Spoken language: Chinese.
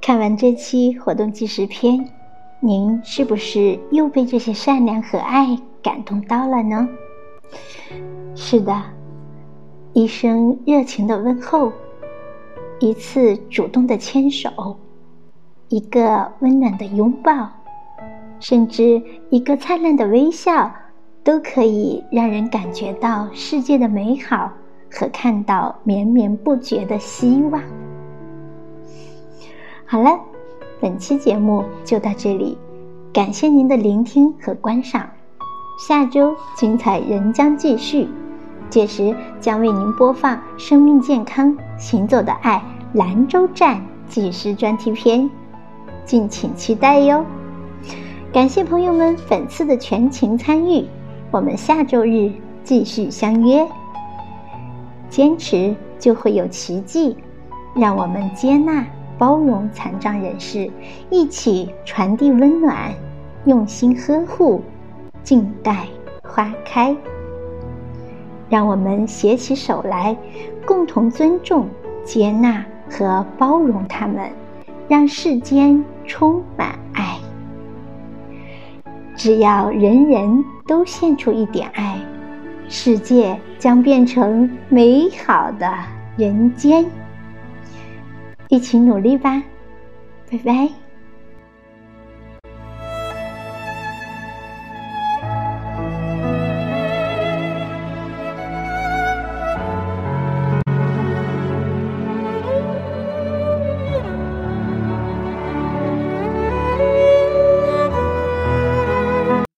看完这期活动纪实片，您是不是又被这些善良和爱感动到了呢？是的，一声热情的问候，一次主动的牵手，一个温暖的拥抱，甚至一个灿烂的微笑，都可以让人感觉到世界的美好和看到绵绵不绝的希望。好了，本期节目就到这里，感谢您的聆听和观赏。下周精彩仍将继续，届时将为您播放《生命健康行走的爱》兰州站纪实专题片，敬请期待哟。感谢朋友们本次的全情参与，我们下周日继续相约。坚持就会有奇迹，让我们接纳。包容残障人士，一起传递温暖，用心呵护，静待花开。让我们携起手来，共同尊重、接纳和包容他们，让世间充满爱。只要人人都献出一点爱，世界将变成美好的人间。一起努力吧，拜拜。